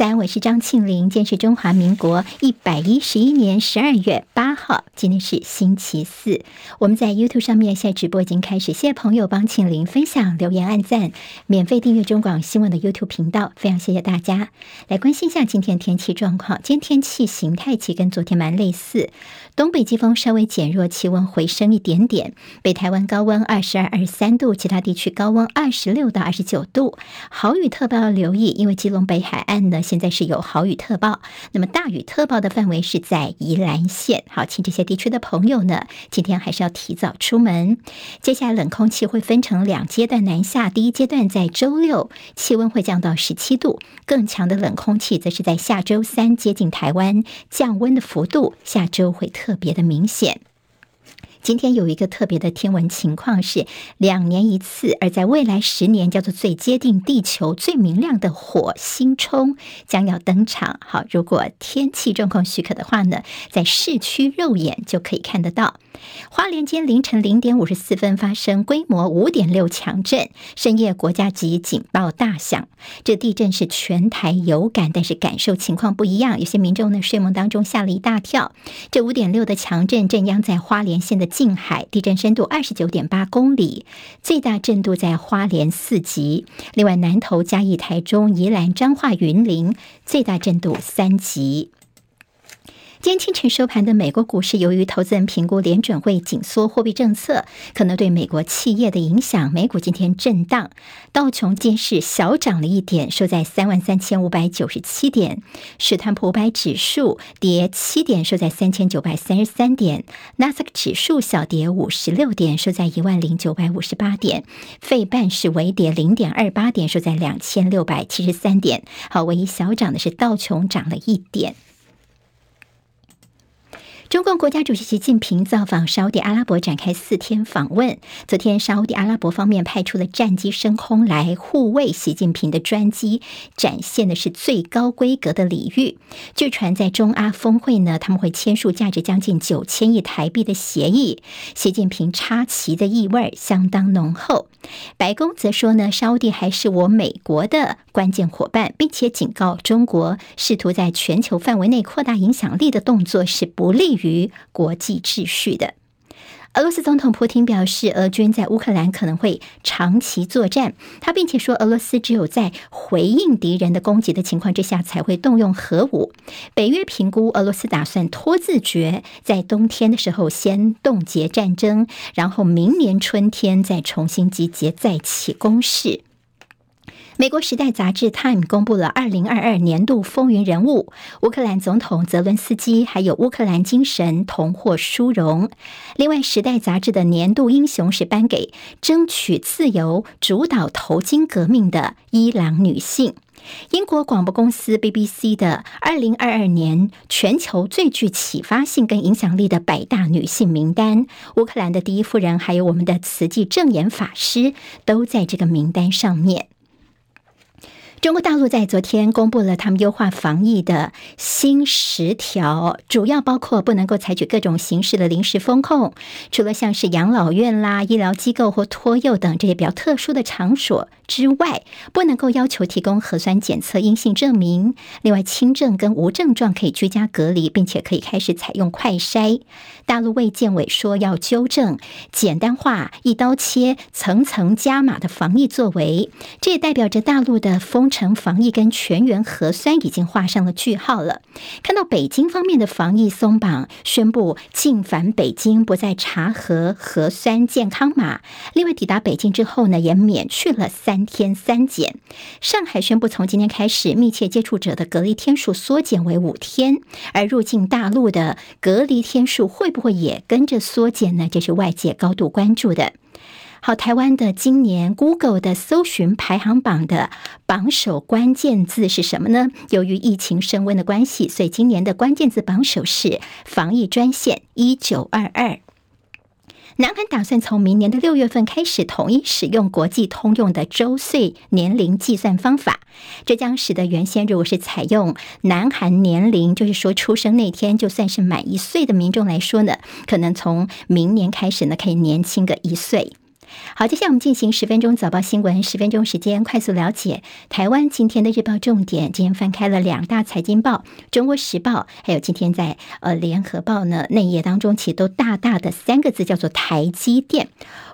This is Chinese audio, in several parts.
三，我是张庆玲。今天是中华民国一百一十一年十二月八号，今天是星期四。我们在 YouTube 上面现在直播已经开始，谢谢朋友帮庆玲分享、留言、按赞，免费订阅中广新闻的 YouTube 频道，非常谢谢大家。来关心一下今天天气状况，今天天气形态其实跟昨天蛮类似，东北季风稍微减弱，气温回升一点点。北台湾高温二十二、二十三度，其他地区高温二十六到二十九度。豪雨特报要留意，因为基隆北海岸的。现在是有豪雨特报，那么大雨特报的范围是在宜兰县。好，请这些地区的朋友呢，今天还是要提早出门。接下来冷空气会分成两阶段南下，第一阶段在周六，气温会降到十七度，更强的冷空气则是在下周三接近台湾，降温的幅度下周会特别的明显。今天有一个特别的天文情况是两年一次，而在未来十年叫做最接近地球、最明亮的火星冲将要登场。好，如果天气状况许可的话呢，在市区肉眼就可以看得到。花莲间凌晨零点五十四分发生规模五点六强震，深夜国家级警报大响。这地震是全台有感，但是感受情况不一样。有些民众呢睡梦当中吓了一大跳。这五点六的强震震央在花莲县的近海，地震深度二十九点八公里，最大震度在花莲四级。另外，南投、嘉义、台中、宜兰、彰化、云林，最大震度三级。今天清晨收盘的美国股市，由于投资人评估联准会紧缩货币政策可能对美国企业的影响，美股今天震荡。道琼今是小涨了一点，收在三万三千五百九十七点。史坦普五百指数跌七点，收在三千九百三十三点。纳斯达克指数小跌五十六点，收在一万零九百五十八点。费半是微跌零点二八点，收在两千六百七十三点。好，唯一小涨的是道琼涨了一点。中共国家主席习近平造访沙乌地阿拉伯，展开四天访问。昨天，沙乌地阿拉伯方面派出了战机升空来护卫习近平的专机，展现的是最高规格的礼遇。据传，在中阿峰会呢，他们会签署价值将近九千亿台币的协议。习近平插旗的意味相当浓厚。白宫则说呢，沙乌地还是我美国的关键伙伴，并且警告中国，试图在全球范围内扩大影响力的动作是不利于国际秩序的。俄罗斯总统普京表示，俄军在乌克兰可能会长期作战。他并且说，俄罗斯只有在回应敌人的攻击的情况之下，才会动用核武。北约评估，俄罗斯打算拖字诀，在冬天的时候先冻结战争，然后明年春天再重新集结，再起攻势。美国《时代》杂志《Time》公布了二零二二年度风云人物，乌克兰总统泽伦斯基，还有乌克兰精神同获殊荣。另外，《时代》杂志的年度英雄是颁给争取自由、主导头巾革命的伊朗女性。英国广播公司 BBC 的二零二二年全球最具启发性跟影响力的百大女性名单，乌克兰的第一夫人，还有我们的慈济正言法师，都在这个名单上面。中国大陆在昨天公布了他们优化防疫的新十条，主要包括不能够采取各种形式的临时封控，除了像是养老院啦、医疗机构或托幼等这些比较特殊的场所之外，不能够要求提供核酸检测阴性证明。另外，轻症跟无症状可以居家隔离，并且可以开始采用快筛。大陆卫健委说要纠正简单化、一刀切、层层加码的防疫作为，这也代表着大陆的封城防疫跟全员核酸已经画上了句号了。看到北京方面的防疫松绑，宣布进返北京不再查核核酸健康码。另外，抵达北京之后呢，也免去了三天三检。上海宣布从今天开始，密切接触者的隔离天数缩减为五天。而入境大陆的隔离天数会不会也跟着缩减呢？这是外界高度关注的。好，台湾的今年 Google 的搜寻排行榜的榜首关键字是什么呢？由于疫情升温的关系，所以今年的关键字榜首是防疫专线一九二二。南韩打算从明年的六月份开始统一使用国际通用的周岁年龄计算方法，这将使得原先如果是采用南韩年龄，就是说出生那天就算是满一岁的民众来说呢，可能从明年开始呢可以年轻个一岁。好，接下来我们进行十分钟早报新闻，十分钟时间快速了解台湾今天的日报重点。今天翻开了两大财经报，《中国时报》还有今天在呃《联合报》呢内页当中，其实都大大的三个字叫做台积电。《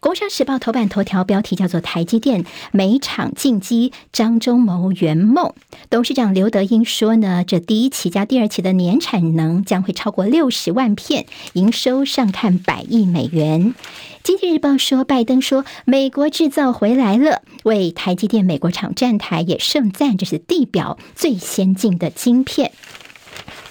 工商时报》头版头条标题叫做“台积电每场进机，张忠谋圆梦”。董事长刘德英说呢，这第一期加第二期的年产能将会超过六十万片，营收上看百亿美元。《经济日报》说，拜登说美国制造回来了，为台积电美国厂站台也盛赞这是地表最先进的晶片。《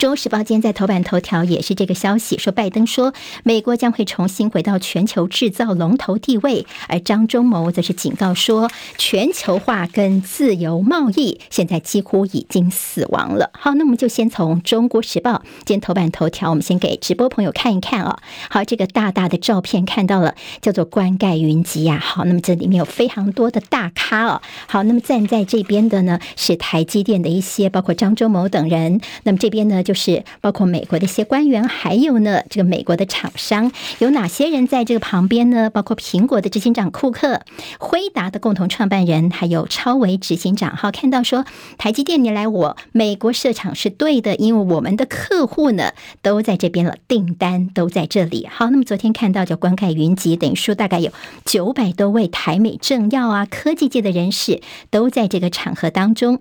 中时报》今天在头版头条也是这个消息，说拜登说美国将会重新回到全球制造龙头地位，而张忠谋则是警告说，全球化跟自由贸易现在几乎已经死亡了。好，那我们就先从《中国时报》今天头版头条，我们先给直播朋友看一看哦。好，这个大大的照片看到了，叫做冠盖云集呀。好，那么这里面有非常多的大咖哦。好，那么站在这边的呢是台积电的一些，包括张忠谋等人。那么这边呢就。就是包括美国的一些官员，还有呢，这个美国的厂商有哪些人在这个旁边呢？包括苹果的执行长库克、辉达的共同创办人，还有超微执行长。好，看到说台积电你来我美国设厂是对的，因为我们的客户呢都在这边了，订单都在这里。好，那么昨天看到叫冠盖云集，等于说大概有九百多位台美政要啊，科技界的人士都在这个场合当中。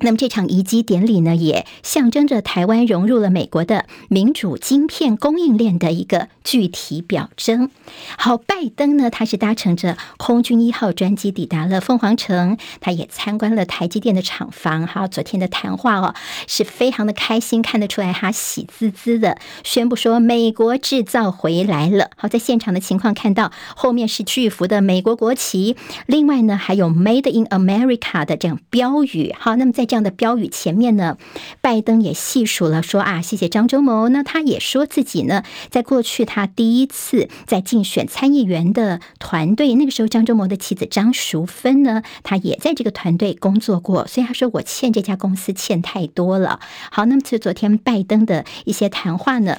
那么这场移机典礼呢，也象征着台湾融入了美国的民主晶片供应链的一个具体表征。好，拜登呢，他是搭乘着空军一号专机抵达了凤凰城，他也参观了台积电的厂房。好，昨天的谈话哦，是非常的开心，看得出来他喜滋滋的宣布说美国制造回来了。好，在现场的情况看到后面是巨幅的美国国旗，另外呢还有 Made in America 的这样标语。好，那么在这样的标语前面呢，拜登也细数了说啊，谢谢张忠谋。那他也说自己呢，在过去他第一次在竞选参议员的团队，那个时候张忠谋的妻子张淑芬呢，他也在这个团队工作过，所以他说我欠这家公司欠太多了。好，那么就昨天拜登的一些谈话呢。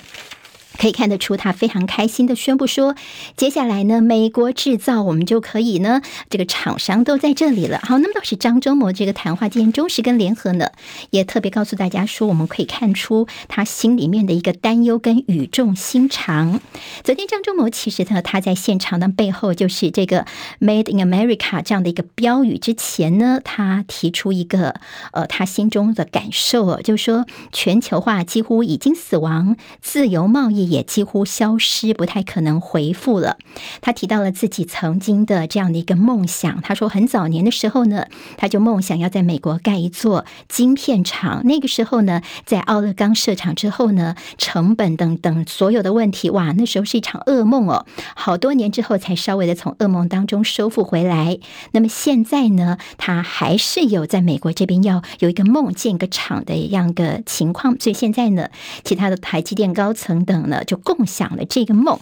可以看得出，他非常开心的宣布说：“接下来呢，美国制造，我们就可以呢，这个厂商都在这里了。”好，那么倒是张忠谋这个谈话，今天中时跟联合呢，也特别告诉大家说，我们可以看出他心里面的一个担忧跟语重心长。昨天张忠谋其实呢，他在现场的背后就是这个 “Made in America” 这样的一个标语之前呢，他提出一个呃，他心中的感受，就是说全球化几乎已经死亡，自由贸易。也几乎消失，不太可能回复了。他提到了自己曾经的这样的一个梦想。他说，很早年的时候呢，他就梦想要在美国盖一座晶片厂。那个时候呢，在奥勒冈设厂之后呢，成本等等所有的问题，哇，那时候是一场噩梦哦。好多年之后才稍微的从噩梦当中收复回来。那么现在呢，他还是有在美国这边要有一个梦建个厂的一样的情况。所以现在呢，其他的台积电高层等那。就共享了这个梦。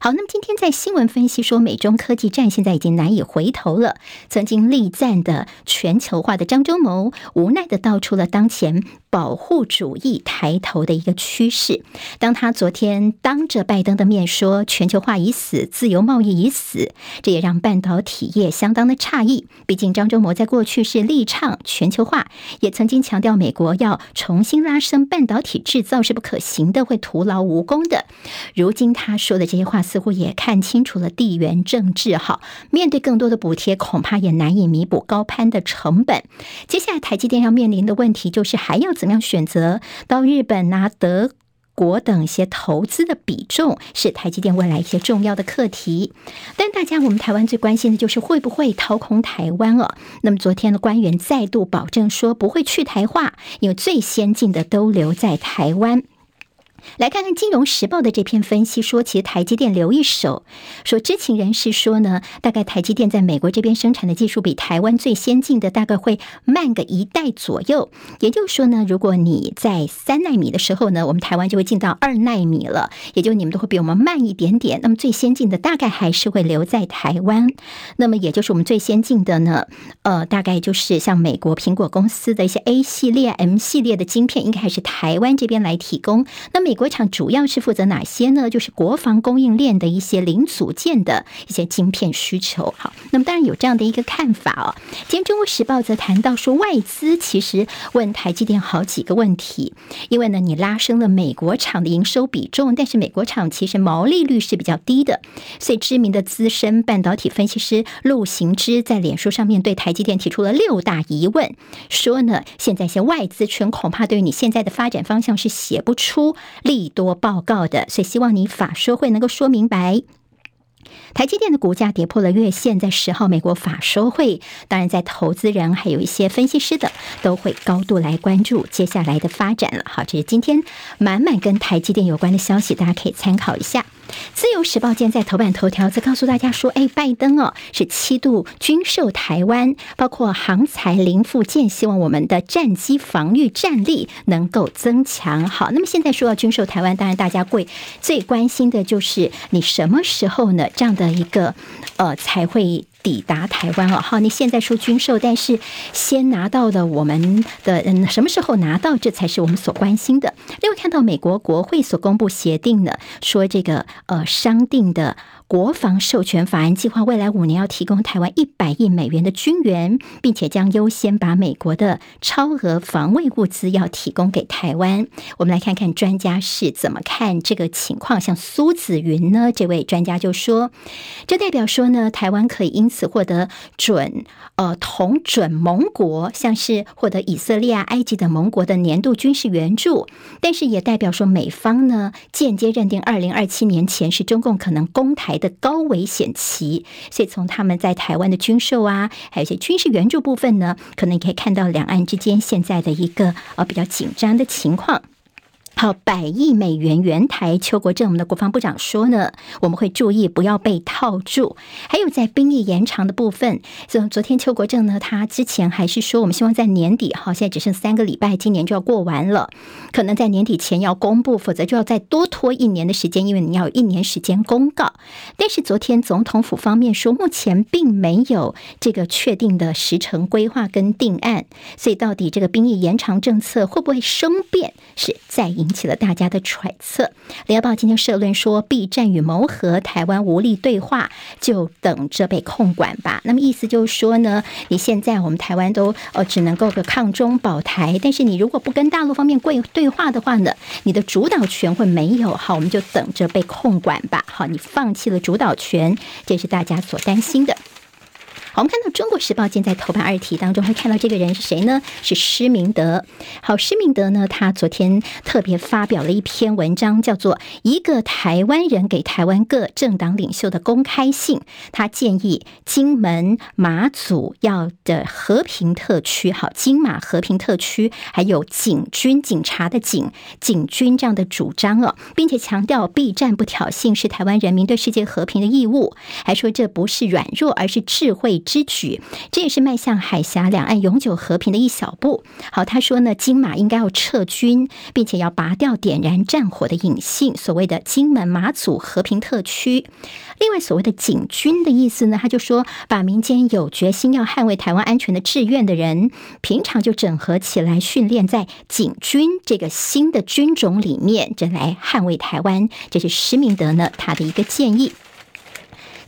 好，那么今天在新闻分析说，美中科技战现在已经难以回头了。曾经力赞的全球化的张忠谋，无奈的道出了当前保护主义抬头的一个趋势。当他昨天当着拜登的面说全球化已死，自由贸易已死，这也让半导体业相当的诧异。毕竟张忠谋在过去是力倡全球化，也曾经强调美国要重新拉升半导体制造是不可行的，会徒劳无功的。如今他说的这些话。似乎也看清楚了地缘政治，好，面对更多的补贴，恐怕也难以弥补高攀的成本。接下来，台积电要面临的问题就是，还要怎么样选择到日本拿德国等一些投资的比重，是台积电未来一些重要的课题。但大家，我们台湾最关心的就是会不会掏空台湾哦。那么，昨天的官员再度保证说不会去台化，因为最先进的都留在台湾。来看看《金融时报》的这篇分析说，其实台积电留一手。说知情人士说呢，大概台积电在美国这边生产的技术比台湾最先进的大概会慢个一代左右。也就是说呢，如果你在三纳米的时候呢，我们台湾就会进到二纳米了，也就你们都会比我们慢一点点。那么最先进的大概还是会留在台湾。那么也就是我们最先进的呢，呃，大概就是像美国苹果公司的一些 A 系列、M 系列的晶片，应该还是台湾这边来提供。那么美国厂主要是负责哪些呢？就是国防供应链的一些零组件的一些晶片需求。好，那么当然有这样的一个看法哦。今天《中国时报》则谈到说，外资其实问台积电好几个问题，因为呢，你拉升了美国厂的营收比重，但是美国厂其实毛利率是比较低的，所以知名的资深半导体分析师陆行之在脸书上面对台积电提出了六大疑问，说呢，现在一些外资圈恐怕对于你现在的发展方向是写不出利多报告的，所以希望你法说会能够说明白。台积电的股价跌破了月线，在十号美国法说会，当然在投资人还有一些分析师的都会高度来关注接下来的发展了。好，这是今天满满跟台积电有关的消息，大家可以参考一下。自由时报今天在头版头条则告诉大家说：“哎，拜登哦是七度军售台湾，包括航材零附件，希望我们的战机防御战力能够增强。”好，那么现在说到军售台湾，当然大家会最关心的就是你什么时候呢？这样的一个呃才会。抵达台湾哦，好，你现在说军售，但是先拿到的我们的嗯，什么时候拿到，这才是我们所关心的。另外看到美国国会所公布协定呢，说这个呃商定的。国防授权法案计划未来五年要提供台湾一百亿美元的军援，并且将优先把美国的超额防卫物资要提供给台湾。我们来看看专家是怎么看这个情况。像苏子云呢，这位专家就说，这代表说呢，台湾可以因此获得准呃同准盟国，像是获得以色列啊、埃及等盟国的年度军事援助，但是也代表说美方呢间接认定二零二七年前是中共可能攻台的高危险期，所以从他们在台湾的军售啊，还有一些军事援助部分呢，可能可以看到两岸之间现在的一个呃比较紧张的情况。好，百亿美元圆台，邱国正我们的国防部长说呢，我们会注意不要被套住。还有在兵役延长的部分，昨昨天邱国正呢，他之前还是说，我们希望在年底，好，现在只剩三个礼拜，今年就要过完了，可能在年底前要公布，否则就要再多拖一年的时间，因为你要一年时间公告。但是昨天总统府方面说，目前并没有这个确定的时程规划跟定案，所以到底这个兵役延长政策会不会生变，是在引。起了大家的揣测。联合报今天社论说，避战与谋和，台湾无力对话，就等着被控管吧。那么意思就是说呢，你现在我们台湾都呃只能够个抗中保台，但是你如果不跟大陆方面贵对话的话呢，你的主导权会没有。好，我们就等着被控管吧。好，你放弃了主导权，这是大家所担心的。好，我们看到《中国时报》今天在头版二题当中会看到这个人是谁呢？是施明德。好，施明德呢，他昨天特别发表了一篇文章，叫做《一个台湾人给台湾各政党领袖的公开信》。他建议金门、马祖要的和平特区，好，金马和平特区，还有警军、警察的警、警军这样的主张哦，并且强调避战不挑衅是台湾人民对世界和平的义务，还说这不是软弱，而是智慧。之举，这也是迈向海峡两岸永久和平的一小步。好，他说呢，金马应该要撤军，并且要拔掉点燃战火的引信。所谓的金门马祖和平特区，另外所谓的警军的意思呢，他就说把民间有决心要捍卫台湾安全的志愿的人，平常就整合起来训练在警军这个新的军种里面，这来捍卫台湾。这是施明德呢他的一个建议。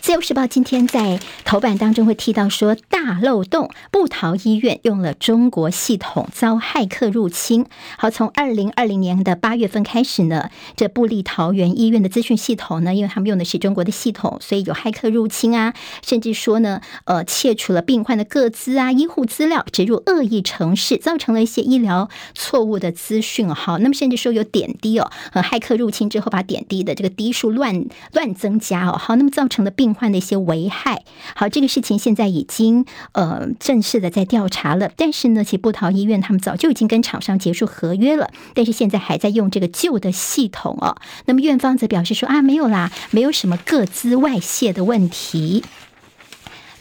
自由时报今天在头版当中会提到说，大漏洞，部桃医院用了中国系统遭骇客入侵。好，从二零二零年的八月份开始呢，这布立桃园医院的资讯系统呢，因为他们用的是中国的系统，所以有骇客入侵啊，甚至说呢，呃，窃取了病患的个资啊、医护资料，植入恶意程式，造成了一些医疗错误的资讯。好，那么甚至说有点滴哦，呃，骇客入侵之后把点滴的这个滴数乱乱增加哦。好，那么造成的病。患的一些危害，好，这个事情现在已经呃正式的在调查了。但是呢，其实布桃医院他们早就已经跟厂商结束合约了，但是现在还在用这个旧的系统哦。那么院方则表示说啊，没有啦，没有什么各自外泄的问题。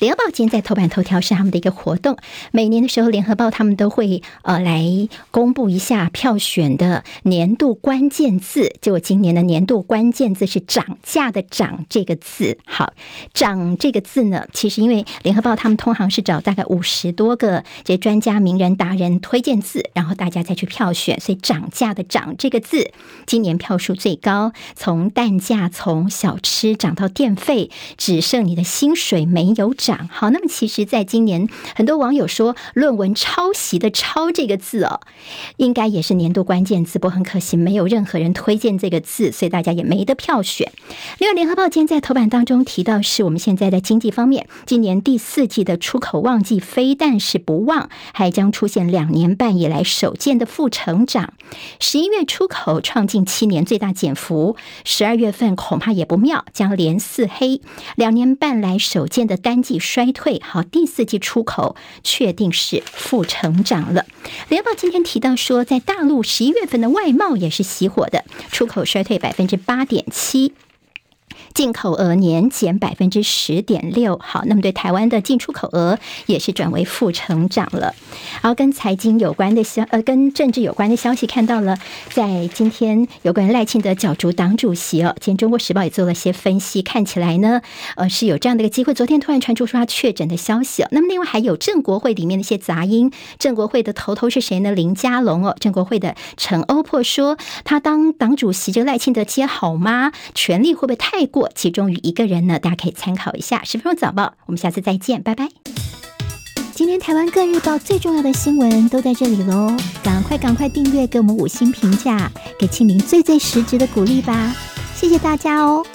联合报今天在头版头条是他们的一个活动，每年的时候，联合报他们都会呃来公布一下票选的年度关键字。就今年的年度关键字是“涨价”的“涨”这个字。好，“涨”这个字呢，其实因为联合报他们通常是找大概五十多个这些专家、名人、达人推荐字，然后大家再去票选，所以“涨价”的“涨”这个字今年票数最高，从蛋价从小吃涨到电费，只剩你的薪水没有涨。好，那么其实，在今年，很多网友说论文抄袭的“抄”这个字哦，应该也是年度关键字，不过很可惜，没有任何人推荐这个字，所以大家也没得票选。另外，《联合报》今天在头版当中提到，是我们现在的经济方面，今年第四季的出口旺季非但是不旺，还将出现两年半以来首见的负成长。十一月出口创近七年最大减幅，十二月份恐怕也不妙，将连四黑，两年半来首见的单季。衰退，好，第四季出口确定是负成长了。联报今天提到说，在大陆十一月份的外贸也是熄火的，出口衰退百分之八点七。进口额年减百分之十点六，好，那么对台湾的进出口额也是转为负成长了。然后跟财经有关的消，呃，跟政治有关的消息看到了，在今天有关赖清德角逐党主席哦，今天中国时报也做了些分析，看起来呢，呃，是有这样的一个机会。昨天突然传出说他确诊的消息哦，那么另外还有郑国会里面的一些杂音，郑国会的头头是谁呢？林佳龙哦，郑国会的陈欧珀说他当党主席，这个赖清德接好吗？权力会不会太过？其中于一个人呢，大家可以参考一下。十分钟早报，我们下次再见，拜拜。今天台湾各日报最重要的新闻都在这里喽，赶快赶快订阅，给我们五星评价，给庆玲最最实质的鼓励吧，谢谢大家哦。